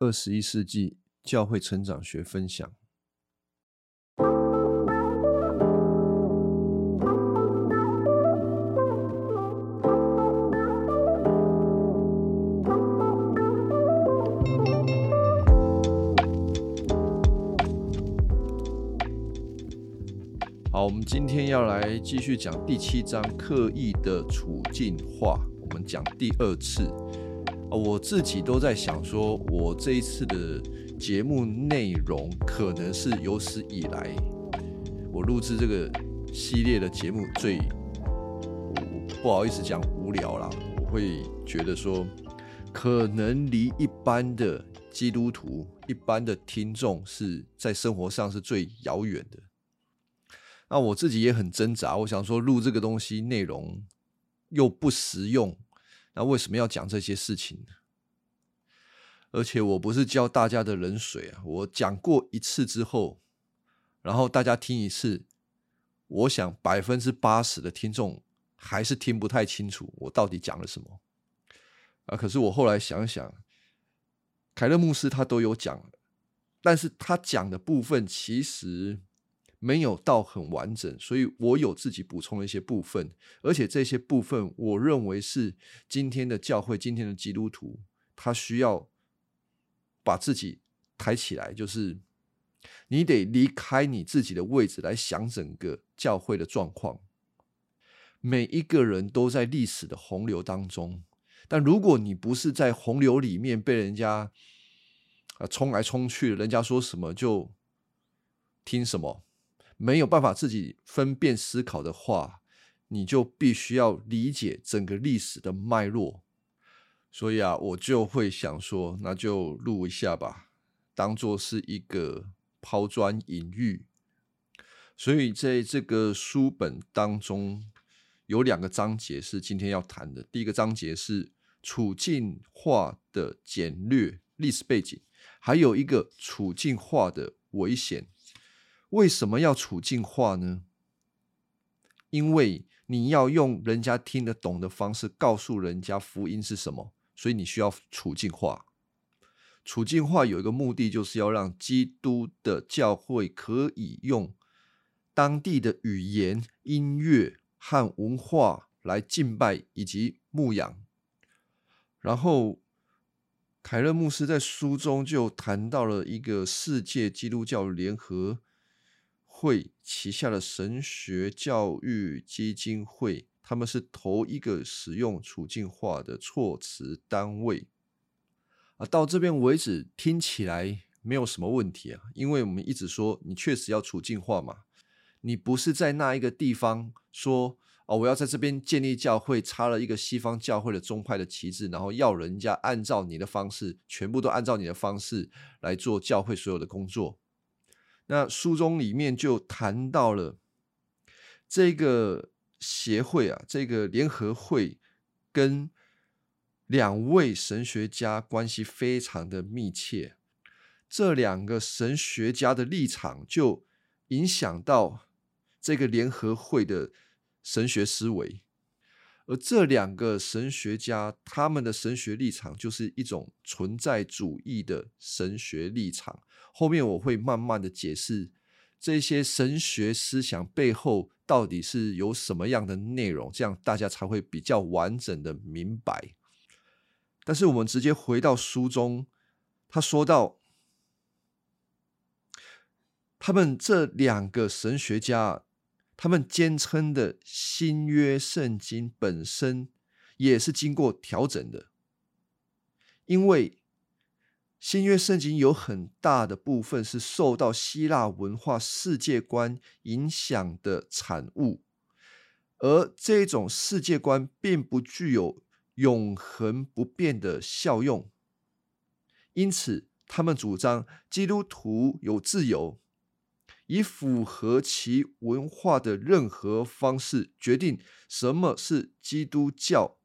二十一世纪教会成长学分享。好，我们今天要来继续讲第七章刻意的处境化，我们讲第二次。啊，我自己都在想，说我这一次的节目内容可能是有史以来我录制这个系列的节目最，不好意思讲无聊啦，我会觉得说，可能离一般的基督徒、一般的听众是在生活上是最遥远的。那我自己也很挣扎，我想说录这个东西内容又不实用。那为什么要讲这些事情呢？而且我不是教大家的冷水啊！我讲过一次之后，然后大家听一次，我想百分之八十的听众还是听不太清楚我到底讲了什么啊！可是我后来想想，凯勒牧师他都有讲，但是他讲的部分其实。没有到很完整，所以我有自己补充了一些部分，而且这些部分我认为是今天的教会、今天的基督徒他需要把自己抬起来，就是你得离开你自己的位置来想整个教会的状况。每一个人都在历史的洪流当中，但如果你不是在洪流里面被人家啊冲来冲去，人家说什么就听什么。没有办法自己分辨思考的话，你就必须要理解整个历史的脉络。所以啊，我就会想说，那就录一下吧，当做是一个抛砖引玉。所以在这个书本当中，有两个章节是今天要谈的。第一个章节是处境化的简略历史背景，还有一个处境化的危险。为什么要处境化呢？因为你要用人家听得懂的方式告诉人家福音是什么，所以你需要处境化。处境化有一个目的，就是要让基督的教会可以用当地的语言、音乐和文化来敬拜以及牧养。然后，凯勒牧师在书中就谈到了一个世界基督教联合。会旗下的神学教育基金会，他们是头一个使用处境化的措辞单位啊。到这边为止，听起来没有什么问题啊，因为我们一直说你确实要处境化嘛。你不是在那一个地方说哦，我要在这边建立教会，插了一个西方教会的宗派的旗帜，然后要人家按照你的方式，全部都按照你的方式来做教会所有的工作。那书中里面就谈到了这个协会啊，这个联合会跟两位神学家关系非常的密切，这两个神学家的立场就影响到这个联合会的神学思维。而这两个神学家，他们的神学立场就是一种存在主义的神学立场。后面我会慢慢的解释这些神学思想背后到底是有什么样的内容，这样大家才会比较完整的明白。但是我们直接回到书中，他说到，他们这两个神学家。他们坚称的新约圣经本身也是经过调整的，因为新约圣经有很大的部分是受到希腊文化世界观影响的产物，而这种世界观并不具有永恒不变的效用，因此他们主张基督徒有自由。以符合其文化的任何方式决定什么是基督教，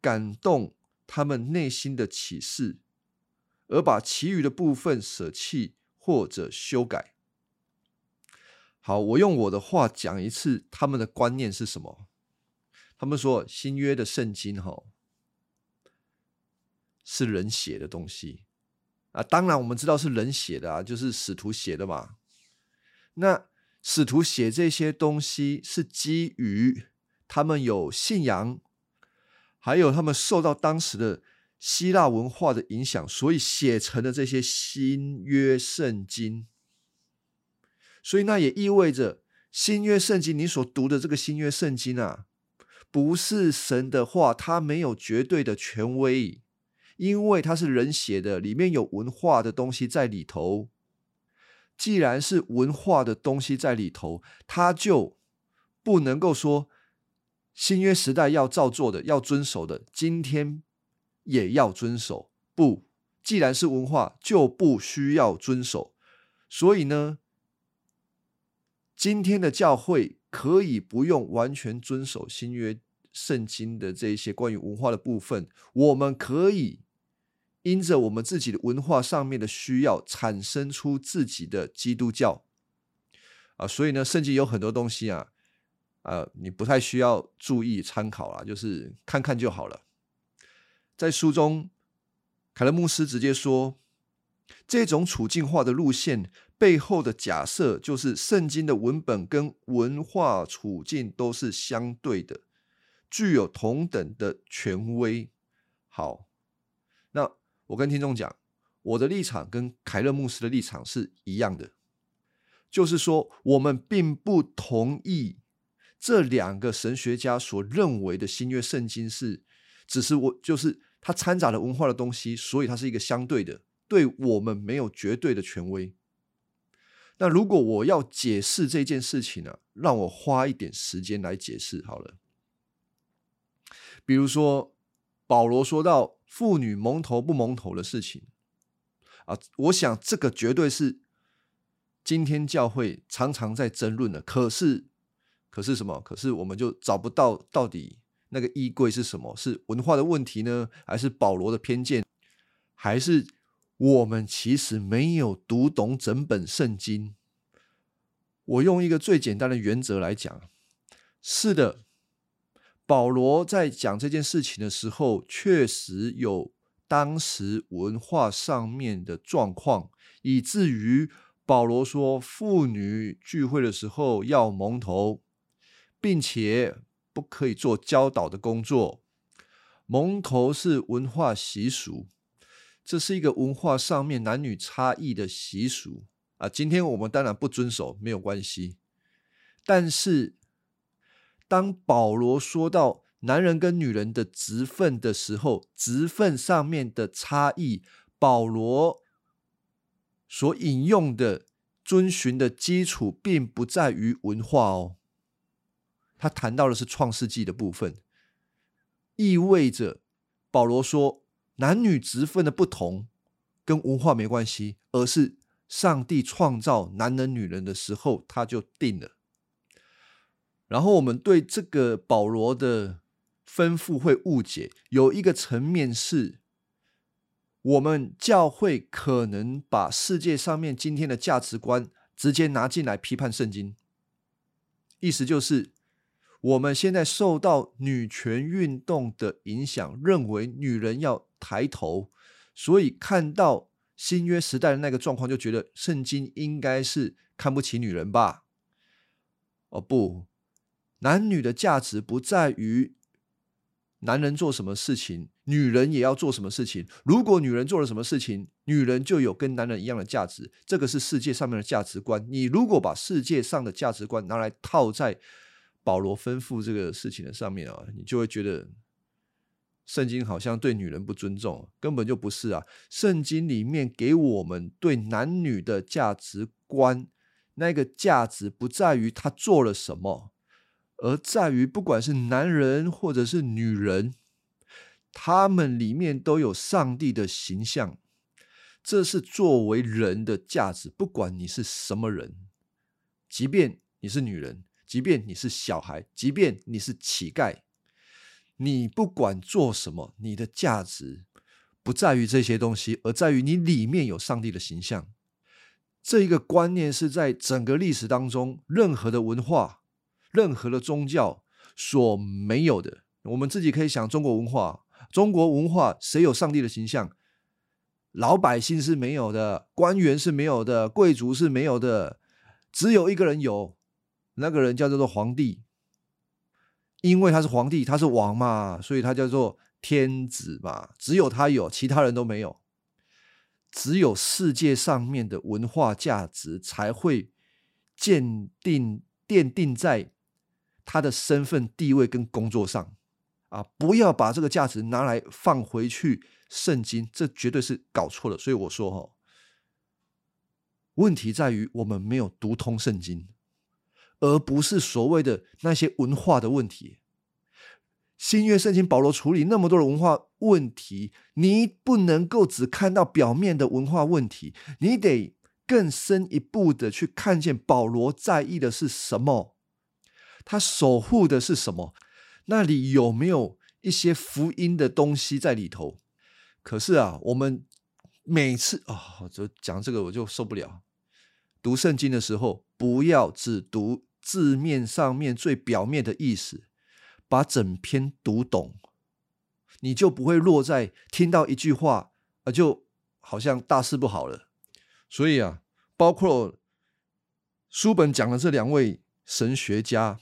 感动他们内心的启示，而把其余的部分舍弃或者修改。好，我用我的话讲一次，他们的观念是什么？他们说新约的圣经哈是人写的东西。啊，当然我们知道是人写的啊，就是使徒写的嘛。那使徒写这些东西是基于他们有信仰，还有他们受到当时的希腊文化的影响，所以写成了这些新约圣经。所以那也意味着新约圣经你所读的这个新约圣经啊，不是神的话，它没有绝对的权威。因为它是人写的，里面有文化的东西在里头。既然是文化的东西在里头，它就不能够说新约时代要照做的、要遵守的，今天也要遵守。不，既然是文化，就不需要遵守。所以呢，今天的教会可以不用完全遵守新约圣经的这一些关于文化的部分，我们可以。因着我们自己的文化上面的需要，产生出自己的基督教啊，所以呢，圣经有很多东西啊，呃，你不太需要注意参考了，就是看看就好了。在书中，凯勒牧师直接说，这种处境化的路线背后的假设，就是圣经的文本跟文化处境都是相对的，具有同等的权威。好，那。我跟听众讲，我的立场跟凯勒牧师的立场是一样的，就是说，我们并不同意这两个神学家所认为的新约圣经是，只是我就是它掺杂了文化的东西，所以它是一个相对的，对我们没有绝对的权威。那如果我要解释这件事情呢，让我花一点时间来解释好了。比如说，保罗说到。妇女蒙头不蒙头的事情啊，我想这个绝对是今天教会常常在争论的。可是，可是什么？可是我们就找不到到底那个衣柜是什么？是文化的问题呢，还是保罗的偏见，还是我们其实没有读懂整本圣经？我用一个最简单的原则来讲，是的。保罗在讲这件事情的时候，确实有当时文化上面的状况，以至于保罗说妇女聚会的时候要蒙头，并且不可以做教导的工作。蒙头是文化习俗，这是一个文化上面男女差异的习俗啊。今天我们当然不遵守，没有关系，但是。当保罗说到男人跟女人的职分的时候，职分上面的差异，保罗所引用的遵循的基础，并不在于文化哦。他谈到的是创世纪的部分，意味着保罗说男女职分的不同跟文化没关系，而是上帝创造男人女人的时候，他就定了。然后我们对这个保罗的吩咐会误解，有一个层面是，我们教会可能把世界上面今天的价值观直接拿进来批判圣经，意思就是我们现在受到女权运动的影响，认为女人要抬头，所以看到新约时代的那个状况，就觉得圣经应该是看不起女人吧？哦不。男女的价值不在于男人做什么事情，女人也要做什么事情。如果女人做了什么事情，女人就有跟男人一样的价值。这个是世界上面的价值观。你如果把世界上的价值观拿来套在保罗吩咐这个事情的上面啊，你就会觉得圣经好像对女人不尊重，根本就不是啊。圣经里面给我们对男女的价值观，那个价值不在于他做了什么。而在于，不管是男人或者是女人，他们里面都有上帝的形象，这是作为人的价值。不管你是什么人，即便你是女人，即便你是小孩，即便你是乞丐，你不管做什么，你的价值不在于这些东西，而在于你里面有上帝的形象。这一个观念是在整个历史当中，任何的文化。任何的宗教所没有的，我们自己可以想中国文化。中国文化谁有上帝的形象？老百姓是没有的，官员是没有的，贵族是没有的，只有一个人有，那个人叫做皇帝。因为他是皇帝，他是王嘛，所以他叫做天子嘛。只有他有，其他人都没有。只有世界上面的文化价值才会鉴定奠定在他的身份地位跟工作上啊！不要把这个价值拿来放回去圣经，这绝对是搞错了。所以我说哈，问题在于我们没有读通圣经。而不是所谓的那些文化的问题。新约圣经保罗处理那么多的文化问题，你不能够只看到表面的文化问题，你得更深一步的去看见保罗在意的是什么，他守护的是什么，那里有没有一些福音的东西在里头？可是啊，我们每次啊，就讲这个我就受不了。读圣经的时候，不要只读。字面上面最表面的意思，把整篇读懂，你就不会落在听到一句话，啊，就好像大事不好了。所以啊，包括书本讲的这两位神学家，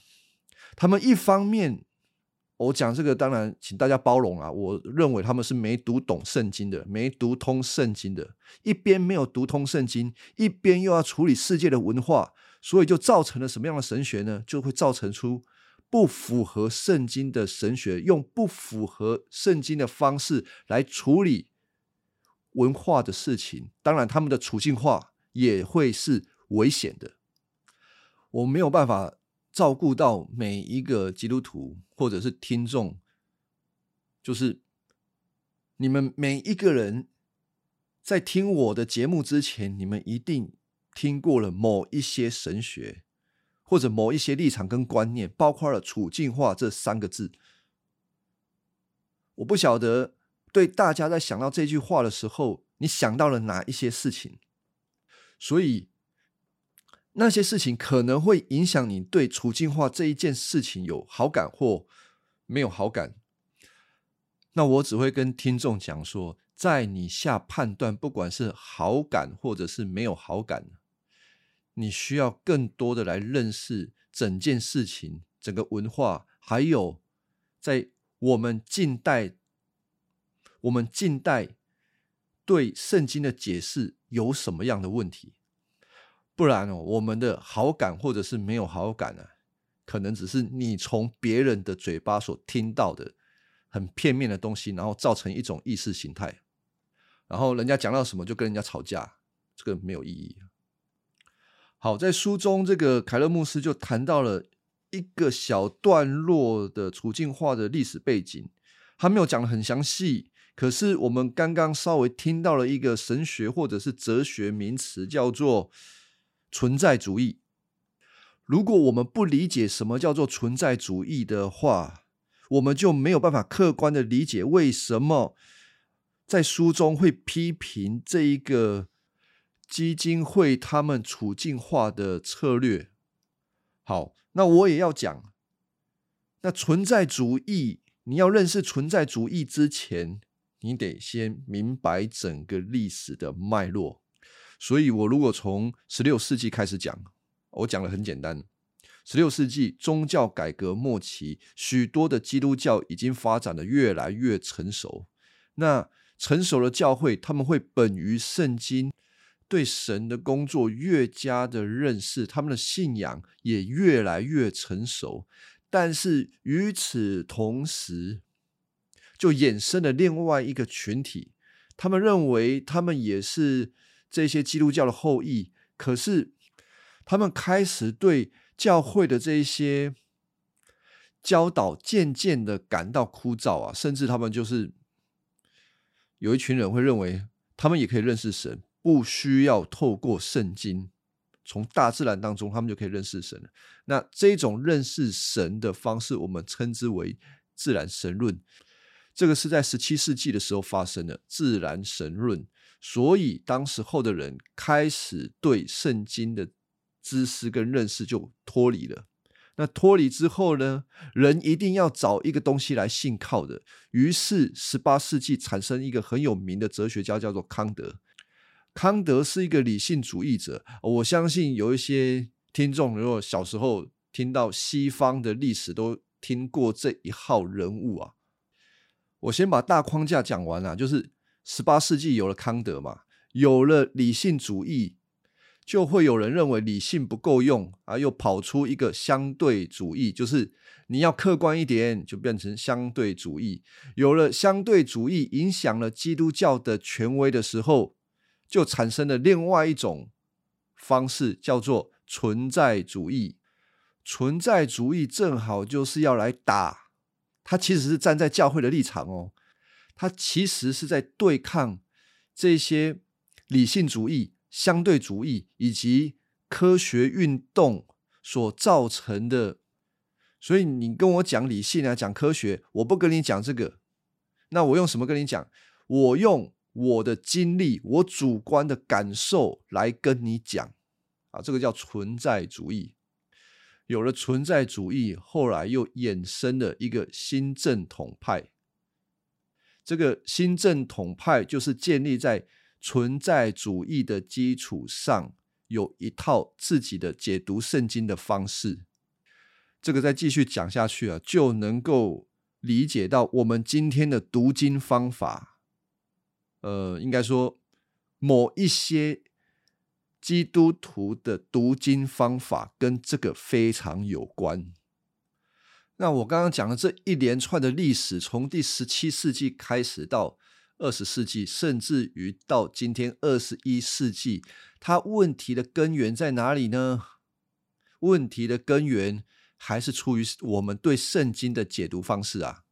他们一方面，我讲这个当然，请大家包容啊。我认为他们是没读懂圣经的，没读通圣经的，一边没有读通圣经，一边又要处理世界的文化。所以就造成了什么样的神学呢？就会造成出不符合圣经的神学，用不符合圣经的方式来处理文化的事情。当然，他们的处境化也会是危险的。我没有办法照顾到每一个基督徒或者是听众，就是你们每一个人在听我的节目之前，你们一定。听过了某一些神学，或者某一些立场跟观念，包括了处境化这三个字。我不晓得对大家在想到这句话的时候，你想到了哪一些事情？所以那些事情可能会影响你对处境化这一件事情有好感或没有好感。那我只会跟听众讲说，在你下判断，不管是好感或者是没有好感。你需要更多的来认识整件事情、整个文化，还有在我们近代，我们近代对圣经的解释有什么样的问题？不然哦，我们的好感或者是没有好感呢，可能只是你从别人的嘴巴所听到的很片面的东西，然后造成一种意识形态，然后人家讲到什么就跟人家吵架，这个没有意义。好，在书中，这个凯勒牧师就谈到了一个小段落的处境化的历史背景，他没有讲的很详细。可是我们刚刚稍微听到了一个神学或者是哲学名词，叫做存在主义。如果我们不理解什么叫做存在主义的话，我们就没有办法客观的理解为什么在书中会批评这一个。基金会他们处境化的策略，好，那我也要讲。那存在主义，你要认识存在主义之前，你得先明白整个历史的脉络。所以，我如果从十六世纪开始讲，我讲的很简单。十六世纪宗教改革末期，许多的基督教已经发展的越来越成熟。那成熟的教会，他们会本于圣经。对神的工作越加的认识，他们的信仰也越来越成熟。但是与此同时，就衍生了另外一个群体，他们认为他们也是这些基督教的后裔，可是他们开始对教会的这一些教导渐渐的感到枯燥啊，甚至他们就是有一群人会认为，他们也可以认识神。不需要透过圣经，从大自然当中，他们就可以认识神。那这种认识神的方式，我们称之为自然神论。这个是在十七世纪的时候发生的自然神论。所以当时候的人开始对圣经的知识跟认识就脱离了。那脱离之后呢，人一定要找一个东西来信靠的。于是，十八世纪产生一个很有名的哲学家，叫做康德。康德是一个理性主义者。我相信有一些听众，如果小时候听到西方的历史，都听过这一号人物啊。我先把大框架讲完了，就是十八世纪有了康德嘛，有了理性主义。就会有人认为理性不够用啊，又跑出一个相对主义，就是你要客观一点，就变成相对主义。有了相对主义影响了基督教的权威的时候，就产生了另外一种方式，叫做存在主义。存在主义正好就是要来打，他其实是站在教会的立场哦，他其实是在对抗这些理性主义。相对主义以及科学运动所造成的，所以你跟我讲理性啊，讲科学，我不跟你讲这个，那我用什么跟你讲？我用我的经历，我主观的感受来跟你讲啊，这个叫存在主义。有了存在主义，后来又衍生了一个新正统派。这个新正统派就是建立在。存在主义的基础上，有一套自己的解读圣经的方式。这个再继续讲下去啊，就能够理解到我们今天的读经方法。呃，应该说某一些基督徒的读经方法跟这个非常有关。那我刚刚讲的这一连串的历史，从第十七世纪开始到。二十世纪，甚至于到今天二十一世纪，它问题的根源在哪里呢？问题的根源还是出于我们对圣经的解读方式啊！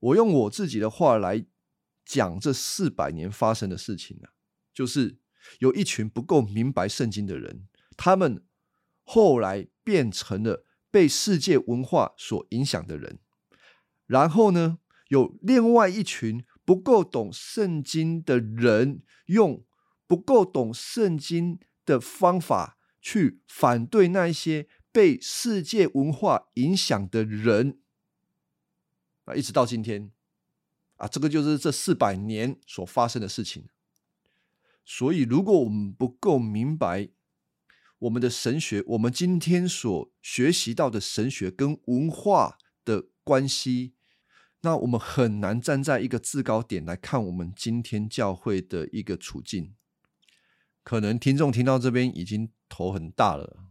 我用我自己的话来讲，这四百年发生的事情啊，就是有一群不够明白圣经的人，他们后来变成了被世界文化所影响的人，然后呢，有另外一群。不够懂圣经的人，用不够懂圣经的方法去反对那一些被世界文化影响的人，啊，一直到今天，啊，这个就是这四百年所发生的事情。所以，如果我们不够明白我们的神学，我们今天所学习到的神学跟文化的关系。那我们很难站在一个制高点来看我们今天教会的一个处境。可能听众听到这边已经头很大了。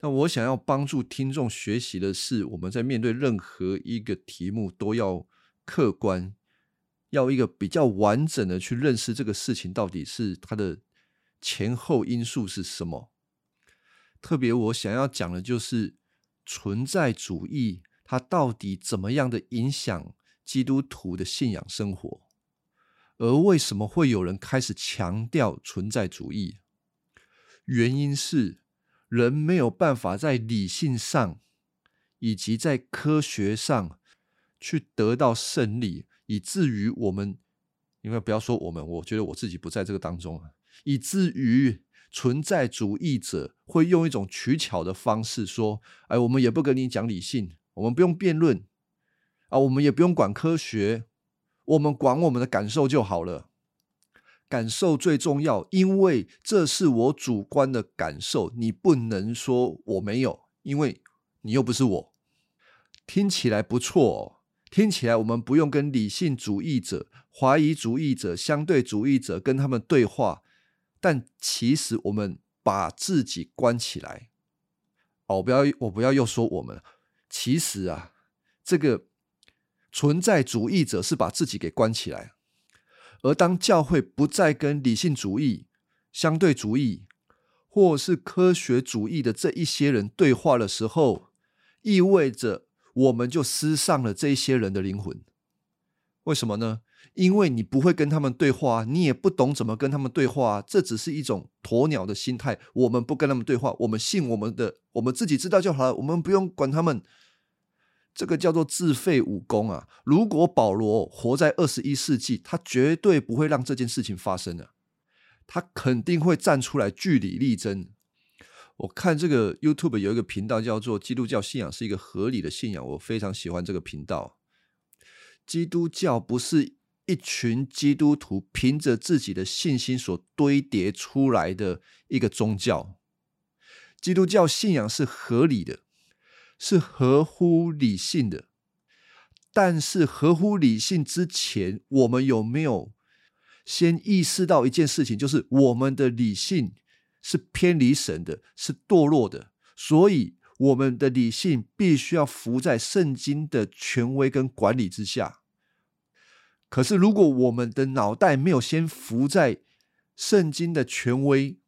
那我想要帮助听众学习的是，我们在面对任何一个题目都要客观，要一个比较完整的去认识这个事情到底是它的前后因素是什么。特别我想要讲的就是存在主义。它到底怎么样的影响基督徒的信仰生活？而为什么会有人开始强调存在主义？原因是人没有办法在理性上以及在科学上去得到胜利，以至于我们，因为不要说我们，我觉得我自己不在这个当中，以至于存在主义者会用一种取巧的方式说：“哎，我们也不跟你讲理性。”我们不用辩论啊，我们也不用管科学，我们管我们的感受就好了。感受最重要，因为这是我主观的感受，你不能说我没有，因为你又不是我。听起来不错哦，听起来我们不用跟理性主义者、怀疑主义者、相对主义者跟他们对话，但其实我们把自己关起来。哦，不要，我不要又说我们。其实啊，这个存在主义者是把自己给关起来，而当教会不再跟理性主义、相对主义或是科学主义的这一些人对话的时候，意味着我们就失上了这一些人的灵魂。为什么呢？因为你不会跟他们对话，你也不懂怎么跟他们对话，这只是一种鸵鸟的心态。我们不跟他们对话，我们信我们的，我们自己知道就好了，我们不用管他们。这个叫做自废武功啊！如果保罗活在二十一世纪，他绝对不会让这件事情发生的，他肯定会站出来据理力争。我看这个 YouTube 有一个频道叫做“基督教信仰是一个合理的信仰”，我非常喜欢这个频道。基督教不是一群基督徒凭着自己的信心所堆叠出来的一个宗教。基督教信仰是合理的，是合乎理性的。但是合乎理性之前，我们有没有先意识到一件事情，就是我们的理性？是偏离神的，是堕落的，所以我们的理性必须要服在圣经的权威跟管理之下。可是，如果我们的脑袋没有先浮在圣经的权威，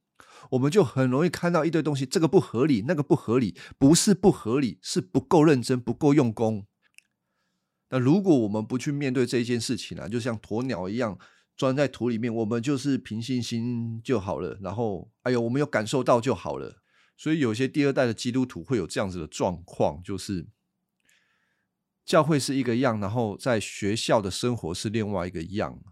我们就很容易看到一堆东西，这个不合理，那个不合理，不是不合理，是不够认真，不够用功。那如果我们不去面对这一件事情啊，就像鸵鸟一样。钻在土里面，我们就是凭信心就好了。然后，哎呦，我们有感受到就好了。所以，有些第二代的基督徒会有这样子的状况，就是教会是一个样，然后在学校的生活是另外一个样。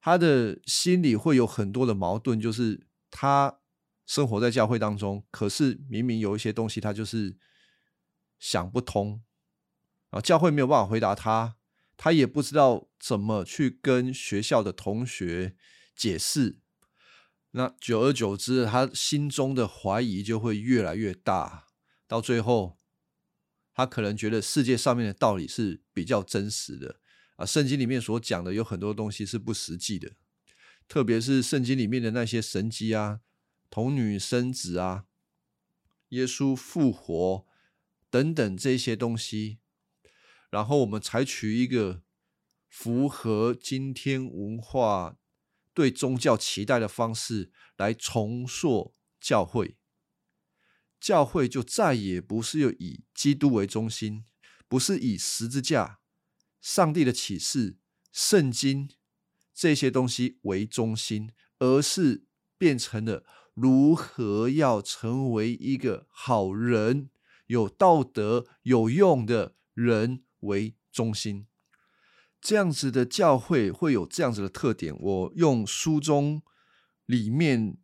他的心里会有很多的矛盾，就是他生活在教会当中，可是明明有一些东西他就是想不通，啊，教会没有办法回答他。他也不知道怎么去跟学校的同学解释，那久而久之，他心中的怀疑就会越来越大，到最后，他可能觉得世界上面的道理是比较真实的啊，圣经里面所讲的有很多东西是不实际的，特别是圣经里面的那些神迹啊、童女生子啊、耶稣复活等等这些东西。然后我们采取一个符合今天文化对宗教期待的方式来重塑教会，教会就再也不是以基督为中心，不是以十字架、上帝的启示、圣经这些东西为中心，而是变成了如何要成为一个好人、有道德、有用的人。为中心，这样子的教会会有这样子的特点。我用书中里面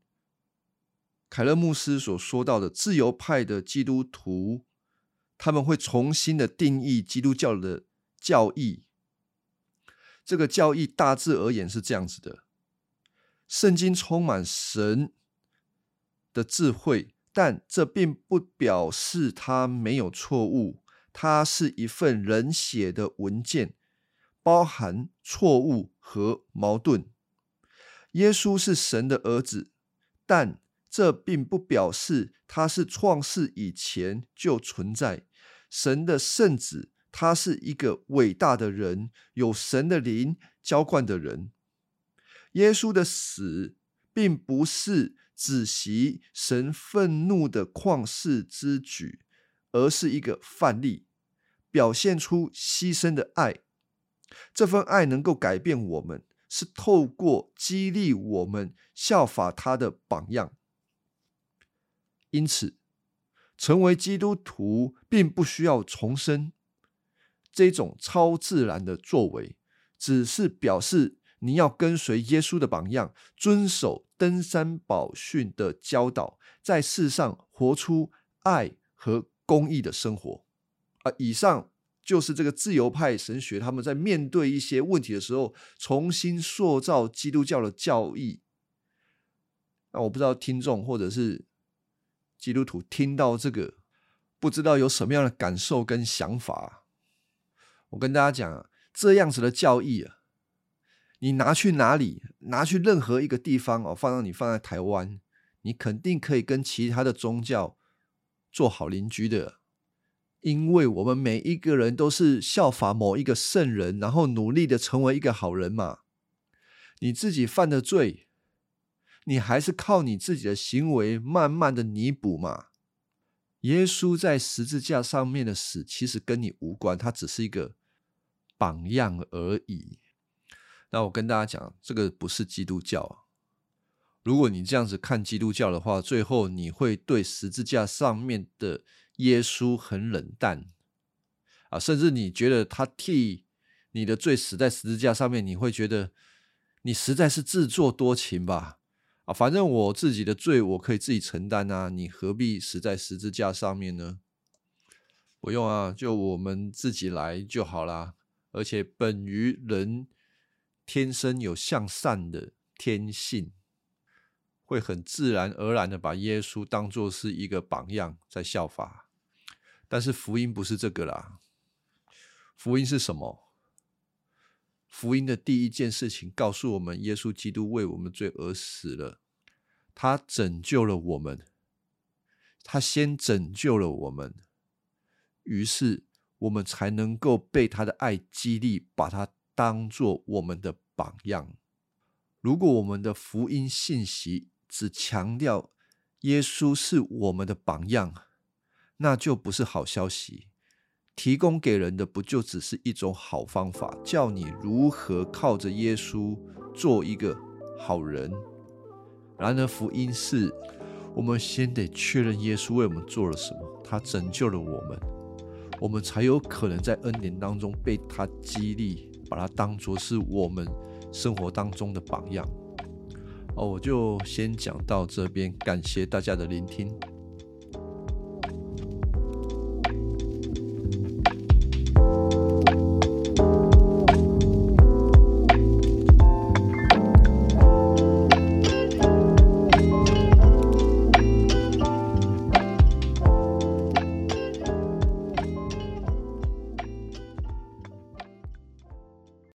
凯勒牧师所说到的自由派的基督徒，他们会重新的定义基督教的教义。这个教义大致而言是这样子的：圣经充满神的智慧，但这并不表示它没有错误。它是一份人写的文件，包含错误和矛盾。耶稣是神的儿子，但这并不表示他是创世以前就存在。神的圣子，他是一个伟大的人，有神的灵浇灌的人。耶稣的死，并不是止息神愤怒的旷世之举。而是一个范例，表现出牺牲的爱。这份爱能够改变我们，是透过激励我们效法他的榜样。因此，成为基督徒并不需要重生这种超自然的作为，只是表示你要跟随耶稣的榜样，遵守登山宝训的教导，在世上活出爱和。公益的生活啊，以上就是这个自由派神学他们在面对一些问题的时候，重新塑造基督教的教义。那我不知道听众或者是基督徒听到这个，不知道有什么样的感受跟想法。我跟大家讲，这样子的教义啊，你拿去哪里，拿去任何一个地方哦，放到你放在台湾，你肯定可以跟其他的宗教。做好邻居的，因为我们每一个人都是效法某一个圣人，然后努力的成为一个好人嘛。你自己犯的罪，你还是靠你自己的行为慢慢的弥补嘛。耶稣在十字架上面的死，其实跟你无关，他只是一个榜样而已。那我跟大家讲，这个不是基督教。如果你这样子看基督教的话，最后你会对十字架上面的耶稣很冷淡啊，甚至你觉得他替你的罪死在十字架上面，你会觉得你实在是自作多情吧？啊，反正我自己的罪我可以自己承担啊，你何必死在十字架上面呢？不用啊，就我们自己来就好啦。而且本于人天生有向善的天性，会很自然而然的把耶稣当做是一个榜样在效法。但是福音不是这个啦，福音是什么？福音的第一件事情告诉我们，耶稣基督为我们罪而死了，他拯救了我们，他先拯救了我们，于是我们才能够被他的爱激励，把他当做我们的榜样。如果我们的福音信息只强调耶稣是我们的榜样，那就不是好消息。提供给人的不就只是一种好方法，叫你如何靠着耶稣做一个好人？然而福音是，我们先得确认耶稣为我们做了什么，他拯救了我们，我们才有可能在恩典当中被他激励，把他当作是我们生活当中的榜样。哦，我就先讲到这边，感谢大家的聆听。